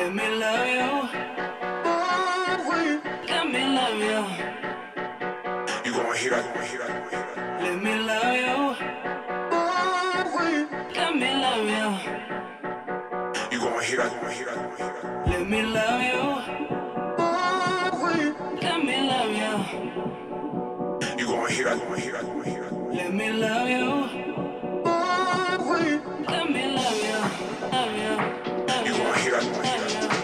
Let me love you. Let me love you. You gonna hear. Let me love you. Let me love you. You gonna hear. Let me love you. Let me love you. You gonna hear. Let me love you. Let me. Love you. gigante. Pues.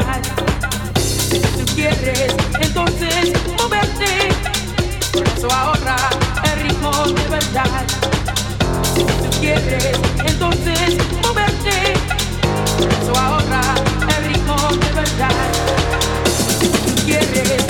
lugar. Si tú quieres, entonces moverte, por eso ahorra el ritmo de verdad. Si tú quieres, entonces moverte, por eso ahorra el ritmo de verdad. Si tú quieres,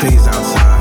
stays outside.